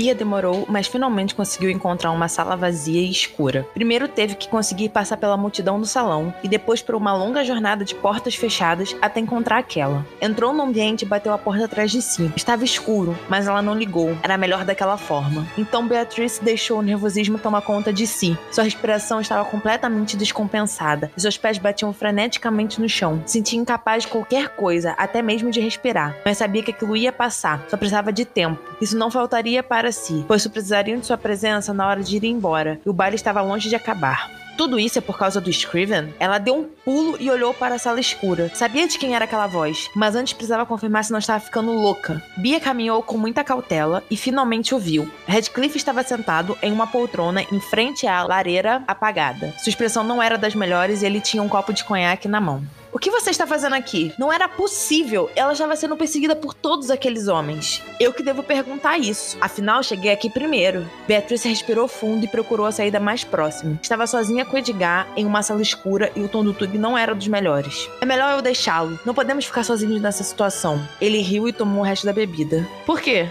Bia demorou, mas finalmente conseguiu encontrar uma sala vazia e escura. Primeiro teve que conseguir passar pela multidão do salão e depois por uma longa jornada de portas fechadas até encontrar aquela. Entrou no ambiente e bateu a porta atrás de si. Estava escuro, mas ela não ligou. Era melhor daquela forma. Então Beatrice deixou o nervosismo tomar conta de si. Sua respiração estava completamente descompensada e seus pés batiam freneticamente no chão. Sentia incapaz de qualquer coisa, até mesmo de respirar. Mas sabia que aquilo ia passar, só precisava de tempo. Isso não faltaria para si, pois precisariam de sua presença na hora de ir embora, e o baile estava longe de acabar. Tudo isso é por causa do Scriven? Ela deu um pulo e olhou para a sala escura. Sabia de quem era aquela voz, mas antes precisava confirmar se não estava ficando louca. Bia caminhou com muita cautela e finalmente o viu. Redcliffe estava sentado em uma poltrona em frente à lareira apagada. Sua expressão não era das melhores e ele tinha um copo de conhaque na mão. O que você está fazendo aqui? Não era possível. Ela estava sendo perseguida por todos aqueles homens. Eu que devo perguntar isso. Afinal, cheguei aqui primeiro. Beatrice respirou fundo e procurou a saída mais próxima. Estava sozinha com Edgar em uma sala escura e o tom do tube não era dos melhores. É melhor eu deixá-lo. Não podemos ficar sozinhos nessa situação. Ele riu e tomou o resto da bebida. Por quê?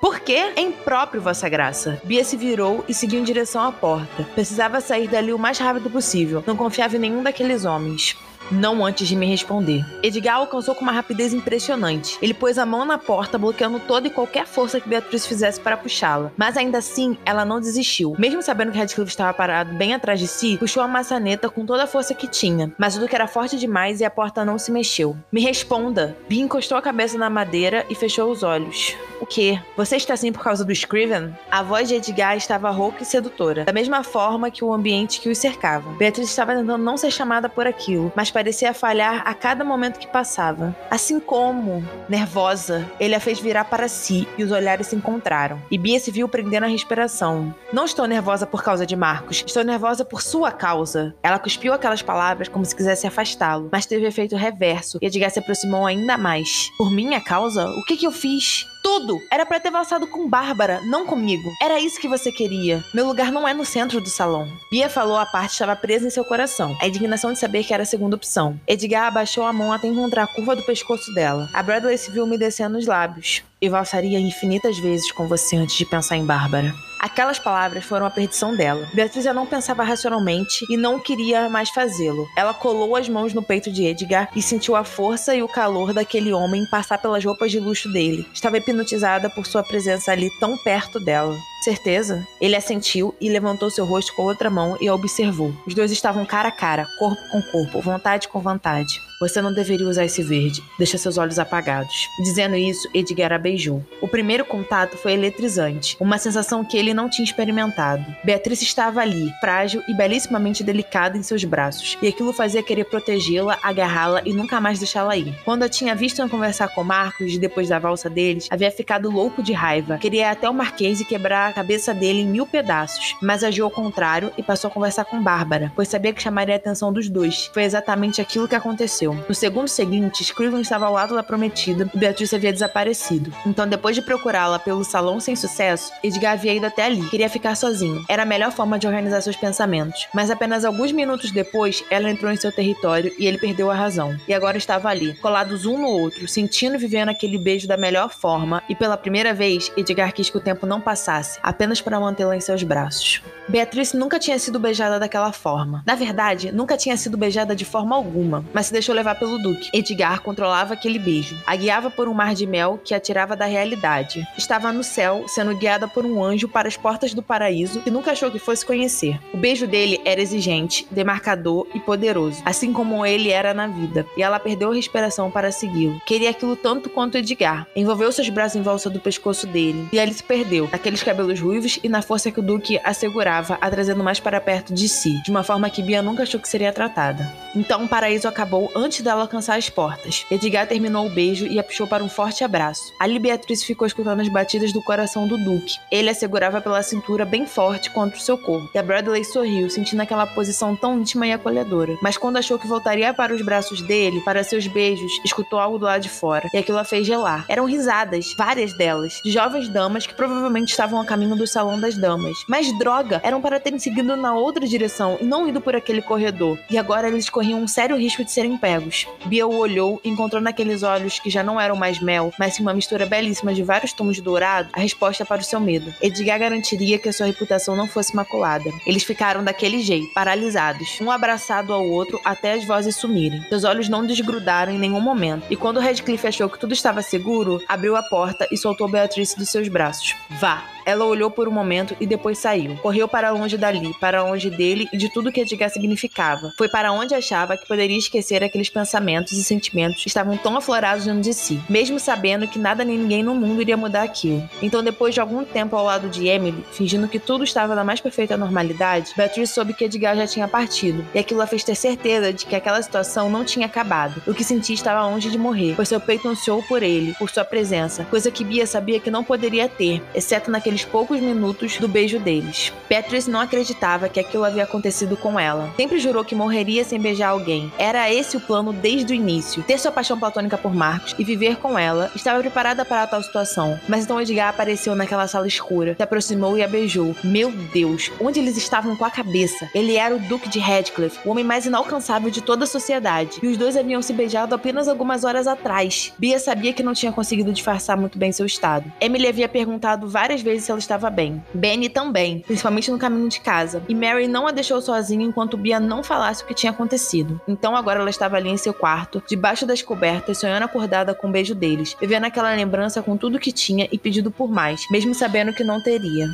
Por quê? É impróprio, Vossa Graça. Bia se virou e seguiu em direção à porta. Precisava sair dali o mais rápido possível. Não confiava em nenhum daqueles homens não antes de me responder. Edgar alcançou com uma rapidez impressionante. Ele pôs a mão na porta, bloqueando toda e qualquer força que Beatriz fizesse para puxá-la. Mas ainda assim, ela não desistiu. Mesmo sabendo que Radcliffe estava parado bem atrás de si, puxou a maçaneta com toda a força que tinha. Mas o Duque era forte demais e a porta não se mexeu. Me responda. Bia encostou a cabeça na madeira e fechou os olhos. O quê? Você está assim por causa do Scriven? A voz de Edgar estava rouca e sedutora, da mesma forma que o ambiente que os cercava. Beatriz estava tentando não ser chamada por aquilo, mas parecia falhar a cada momento que passava. Assim como, nervosa, ele a fez virar para si e os olhares se encontraram. E Bia se viu prendendo a respiração. Não estou nervosa por causa de Marcos, estou nervosa por sua causa. Ela cuspiu aquelas palavras como se quisesse afastá-lo, mas teve efeito reverso e Edgar se aproximou ainda mais. Por minha causa? O que, que eu fiz? Tudo! Era para ter valsado com Bárbara, não comigo. Era isso que você queria. Meu lugar não é no centro do salão. Bia falou a parte estava presa em seu coração. A indignação de saber que era a segunda opção. Edgar abaixou a mão até encontrar a curva do pescoço dela. A Bradley se viu umedecendo os lábios. E valsaria infinitas vezes com você antes de pensar em Bárbara. Aquelas palavras foram a perdição dela. Beatriz já não pensava racionalmente e não queria mais fazê-lo. Ela colou as mãos no peito de Edgar e sentiu a força e o calor daquele homem passar pelas roupas de luxo dele. Estava hipnotizada por sua presença ali tão perto dela. Certeza? Ele assentiu e levantou seu rosto com outra mão e a observou. Os dois estavam cara a cara, corpo com corpo, vontade com vontade. Você não deveria usar esse verde. Deixa seus olhos apagados. Dizendo isso, Edgar a beijou. O primeiro contato foi eletrizante, uma sensação que ele não tinha experimentado. Beatriz estava ali, frágil e belíssimamente delicada em seus braços, e aquilo fazia querer protegê-la, agarrá-la e nunca mais deixá-la ir. Quando a tinha visto em conversar com Marcos depois da valsa deles, havia ficado louco de raiva. Queria até o Marquês e quebrar cabeça dele em mil pedaços, mas agiu ao contrário e passou a conversar com Bárbara, pois sabia que chamaria a atenção dos dois. Foi exatamente aquilo que aconteceu. No segundo seguinte, Scriven estava ao lado da prometida e Beatriz havia desaparecido. Então, depois de procurá-la pelo salão sem sucesso, Edgar havia ido até ali. Queria ficar sozinho. Era a melhor forma de organizar seus pensamentos. Mas apenas alguns minutos depois, ela entrou em seu território e ele perdeu a razão. E agora estava ali, colados um no outro, sentindo e vivendo aquele beijo da melhor forma. E pela primeira vez, Edgar quis que o tempo não passasse, apenas para mantê-la em seus braços. Beatriz nunca tinha sido beijada daquela forma. Na verdade, nunca tinha sido beijada de forma alguma, mas se deixou levar pelo Duque. Edgar controlava aquele beijo. A guiava por um mar de mel que a tirava da realidade. Estava no céu, sendo guiada por um anjo para as portas do paraíso que nunca achou que fosse conhecer. O beijo dele era exigente, demarcador e poderoso, assim como ele era na vida. E ela perdeu a respiração para segui-lo. Queria aquilo tanto quanto Edgar. Envolveu seus braços em volta do pescoço dele e ele se perdeu, naqueles cabelos ruivos e na força que o Duque assegurava, a trazendo mais para perto de si, de uma forma que Bia nunca achou que seria tratada. Então o paraíso acabou antes antes dela alcançar as portas. Edgar terminou o beijo e a puxou para um forte abraço. Ali Beatriz ficou escutando as batidas do coração do Duque. Ele a segurava pela cintura bem forte contra o seu corpo. E a Bradley sorriu, sentindo aquela posição tão íntima e acolhedora. Mas quando achou que voltaria para os braços dele, para seus beijos, escutou algo do lado de fora. E aquilo a fez gelar. Eram risadas, várias delas, de jovens damas que provavelmente estavam a caminho do salão das damas. Mas droga, eram para terem seguido na outra direção e não ido por aquele corredor. E agora eles corriam um sério risco de serem pegos. Bia o olhou e encontrou naqueles olhos que já não eram mais mel, mas sim uma mistura belíssima de vários tons de dourado, a resposta para o seu medo. Edgar garantiria que a sua reputação não fosse maculada. Eles ficaram daquele jeito, paralisados, um abraçado ao outro até as vozes sumirem. Seus olhos não desgrudaram em nenhum momento, e quando Redcliffe achou que tudo estava seguro, abriu a porta e soltou Beatrice dos seus braços. Vá! Ela olhou por um momento e depois saiu. Correu para longe dali, para longe dele e de tudo que Edgar significava. Foi para onde achava que poderia esquecer aqueles pensamentos e sentimentos que estavam tão aflorados dentro de si, mesmo sabendo que nada nem ninguém no mundo iria mudar aquilo. Então, depois de algum tempo ao lado de Emily, fingindo que tudo estava na mais perfeita normalidade, Beatrice soube que Edgar já tinha partido, e aquilo a fez ter certeza de que aquela situação não tinha acabado. O que sentia estava longe de morrer, pois seu peito ansiou por ele, por sua presença, coisa que Bia sabia que não poderia ter, exceto naquele poucos minutos do beijo deles. Beatrice não acreditava que aquilo havia acontecido com ela. Sempre jurou que morreria sem beijar alguém. Era esse o plano desde o início: ter sua paixão platônica por Marcos e viver com ela. Estava preparada para tal situação. Mas então Edgar apareceu naquela sala escura, se aproximou e a beijou. Meu Deus, onde eles estavam com a cabeça? Ele era o Duque de Radcliffe, o homem mais inalcançável de toda a sociedade. E os dois haviam se beijado apenas algumas horas atrás. Bia sabia que não tinha conseguido disfarçar muito bem seu estado. Emily havia perguntado várias vezes se ela estava bem. Benny também, principalmente no caminho de casa. E Mary não a deixou sozinha enquanto Bia não falasse o que tinha acontecido. Então agora ela estava ali em seu quarto, debaixo das cobertas, sonhando acordada com o um beijo deles, vivendo aquela lembrança com tudo que tinha e pedindo por mais, mesmo sabendo que não teria.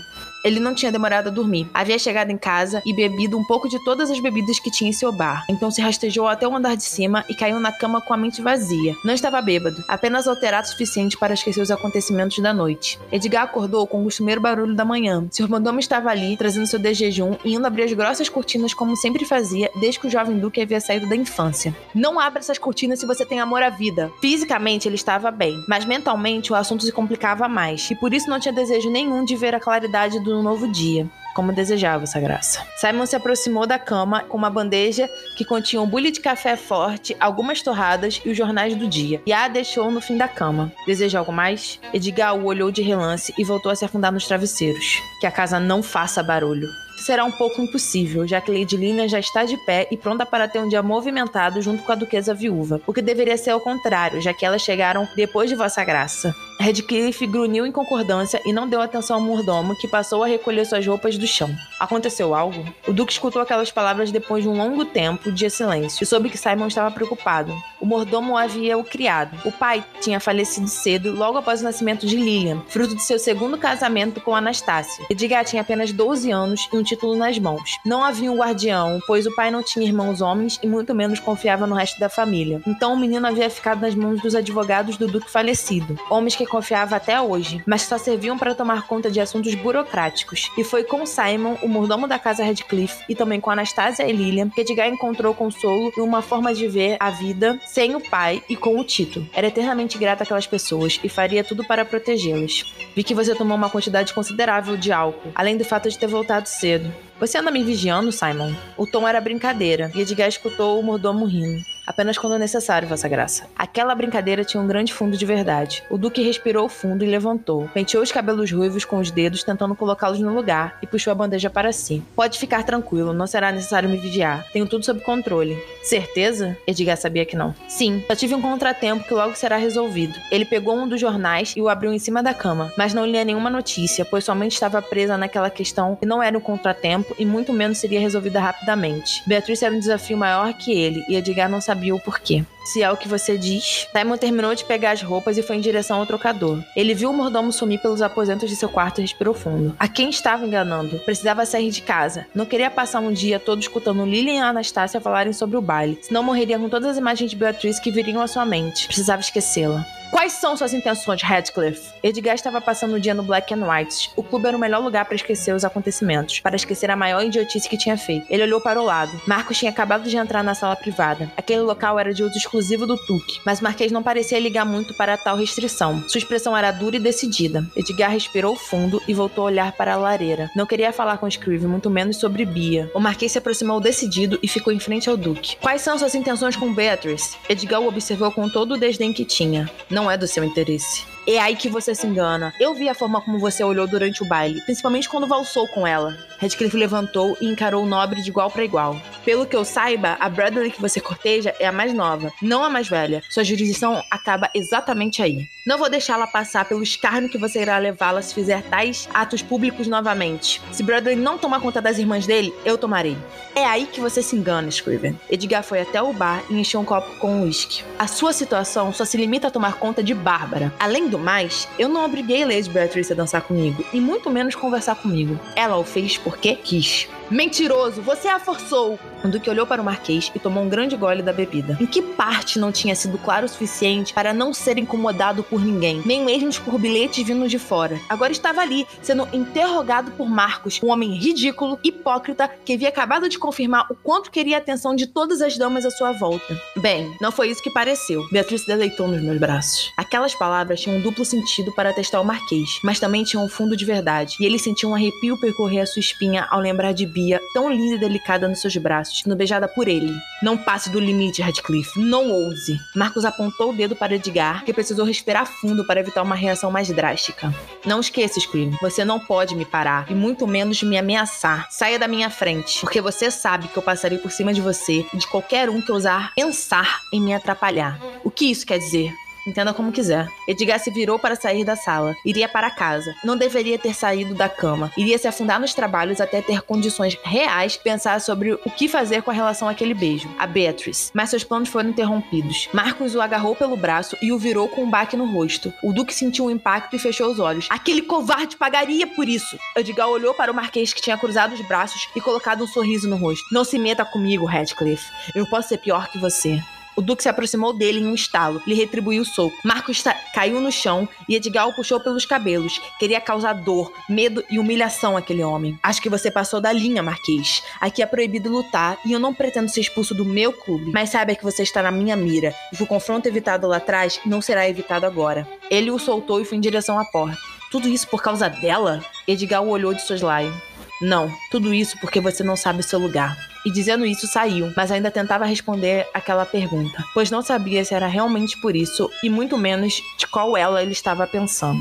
Ele não tinha demorado a dormir. Havia chegado em casa e bebido um pouco de todas as bebidas que tinha em seu bar. Então se rastejou até o andar de cima e caiu na cama com a mente vazia. Não estava bêbado, apenas alterado o suficiente para esquecer os acontecimentos da noite. Edgar acordou com o costumeiro barulho da manhã. Seu mordomo estava ali, trazendo seu desjejum e indo abrir as grossas cortinas como sempre fazia desde que o jovem duque havia saído da infância. Não abra essas cortinas se você tem amor à vida. Fisicamente ele estava bem, mas mentalmente o assunto se complicava mais, e por isso não tinha desejo nenhum de ver a claridade do um novo dia como desejava essa graça. Simon se aproximou da cama com uma bandeja que continha um bule de café forte, algumas torradas e os jornais do dia, e a deixou no fim da cama. Deseja algo mais? Edgar o olhou de relance e voltou a se afundar nos travesseiros. Que a casa não faça barulho será um pouco impossível, já que Lady Lina já está de pé e pronta para ter um dia movimentado junto com a duquesa viúva, o que deveria ser ao contrário, já que elas chegaram depois de Vossa Graça. Redcliffe grunhiu em concordância e não deu atenção ao mordomo, que passou a recolher suas roupas do chão. Aconteceu algo? O Duque escutou aquelas palavras depois de um longo tempo de silêncio e soube que Simon estava preocupado. O mordomo havia o criado. O pai tinha falecido cedo, logo após o nascimento de Lilian, fruto de seu segundo casamento com Anastácia. Edgar tinha apenas 12 anos e um título nas mãos. Não havia um guardião, pois o pai não tinha irmãos homens e muito menos confiava no resto da família. Então o menino havia ficado nas mãos dos advogados do duque falecido, homens que confiava até hoje, mas só serviam para tomar conta de assuntos burocráticos. E foi com Simon, o mordomo da casa Radcliffe, e também com Anastasia e Lilian, que Edgar encontrou consolo e uma forma de ver a vida sem o pai e com o Tito. Era eternamente grata àquelas pessoas e faria tudo para protegê-las. Vi que você tomou uma quantidade considerável de álcool, além do fato de ter voltado cedo. Você anda me vigiando, Simon? O tom era brincadeira, e Edgar escutou o mordomo rindo apenas quando necessário, Vossa Graça. Aquela brincadeira tinha um grande fundo de verdade. O Duque respirou fundo e levantou. Penteou os cabelos ruivos com os dedos, tentando colocá-los no lugar, e puxou a bandeja para si. Pode ficar tranquilo, não será necessário me vigiar. Tenho tudo sob controle. Certeza? Edgar sabia que não. Sim, só tive um contratempo que logo será resolvido. Ele pegou um dos jornais e o abriu em cima da cama, mas não lia nenhuma notícia, pois somente estava presa naquela questão que não era um contratempo e muito menos seria resolvida rapidamente. Beatriz era um desafio maior que ele, e Edgar não sabia sabia o porquê. Se é o que você diz. Simon terminou de pegar as roupas e foi em direção ao trocador. Ele viu o mordomo sumir pelos aposentos de seu quarto e respirou fundo. A quem estava enganando? Precisava sair de casa. Não queria passar um dia todo escutando Lilian e Anastácia falarem sobre o baile, senão morreria com todas as imagens de Beatriz que viriam à sua mente. Precisava esquecê-la. Quais são suas intenções, Radcliffe? Edgar estava passando o dia no Black and White. O clube era o melhor lugar para esquecer os acontecimentos, para esquecer a maior idiotice que tinha feito. Ele olhou para o lado. Marcos tinha acabado de entrar na sala privada. Aquele local era de uso exclusivo do Tuque, mas Marquês não parecia ligar muito para tal restrição. Sua expressão era dura e decidida. Edgar respirou fundo e voltou a olhar para a lareira. Não queria falar com Scrive, muito menos sobre Bia. O Marquês se aproximou decidido e ficou em frente ao Duque. Quais são suas intenções com Beatrice? Edgar o observou com todo o desdém que tinha. Não não é do seu interesse. É aí que você se engana. Eu vi a forma como você olhou durante o baile, principalmente quando valsou com ela. Redcliffe levantou e encarou o nobre de igual para igual. Pelo que eu saiba, a Bradley que você corteja é a mais nova, não a mais velha. Sua jurisdição acaba exatamente aí. Não vou deixá-la passar pelo escárnio que você irá levá-la se fizer tais atos públicos novamente. Se Bradley não tomar conta das irmãs dele, eu tomarei. É aí que você se engana, Scriven. Edgar foi até o bar e encheu um copo com uísque. A sua situação só se limita a tomar conta de Bárbara. Além do mais, eu não obriguei Lady Beatrice a dançar comigo, e muito menos conversar comigo. Ela o fez porque quis. Mentiroso, você a forçou! O Duque olhou para o Marquês e tomou um grande gole da bebida. Em que parte não tinha sido claro o suficiente para não ser incomodado por ninguém, nem mesmo por bilhetes vindos de fora? Agora estava ali, sendo interrogado por Marcos, um homem ridículo, hipócrita, que havia acabado de confirmar o quanto queria a atenção de todas as damas à sua volta. Bem, não foi isso que pareceu. Beatriz deleitou nos meus braços. Aquelas palavras tinham um duplo sentido para testar o Marquês, mas também tinham um fundo de verdade, e ele sentiu um arrepio percorrer a sua espinha ao lembrar de Bia, tão linda e delicada nos seus braços, sendo beijada por ele. Não passe do limite, Radcliffe. Não ouse. Marcos apontou o dedo para Edgar, que precisou respirar fundo para evitar uma reação mais drástica. Não esqueça, Scream. Você não pode me parar, e muito menos me ameaçar. Saia da minha frente, porque você sabe que eu passarei por cima de você e de qualquer um que ousar pensar em me atrapalhar. O que isso quer dizer? Entenda como quiser. Edgar se virou para sair da sala. Iria para casa. Não deveria ter saído da cama. Iria se afundar nos trabalhos até ter condições reais de pensar sobre o que fazer com relação àquele beijo. A Beatrice. Mas seus planos foram interrompidos. Marcos o agarrou pelo braço e o virou com um baque no rosto. O Duque sentiu um impacto e fechou os olhos. Aquele covarde pagaria por isso. Edgar olhou para o Marquês que tinha cruzado os braços e colocado um sorriso no rosto. Não se meta comigo, Radcliffe. Eu posso ser pior que você. O Duque se aproximou dele em um estalo, lhe retribuiu o soco. Marcos caiu no chão e Edgar o puxou pelos cabelos. Queria causar dor, medo e humilhação àquele homem. Acho que você passou da linha, Marquês. Aqui é proibido lutar e eu não pretendo ser expulso do meu clube. Mas saiba que você está na minha mira e o confronto evitado lá atrás não será evitado agora. Ele o soltou e foi em direção à porta. Tudo isso por causa dela? Edgar o olhou de soslaio. Não, tudo isso porque você não sabe o seu lugar e dizendo isso saiu, mas ainda tentava responder aquela pergunta, pois não sabia se era realmente por isso e muito menos de qual ela ele estava pensando.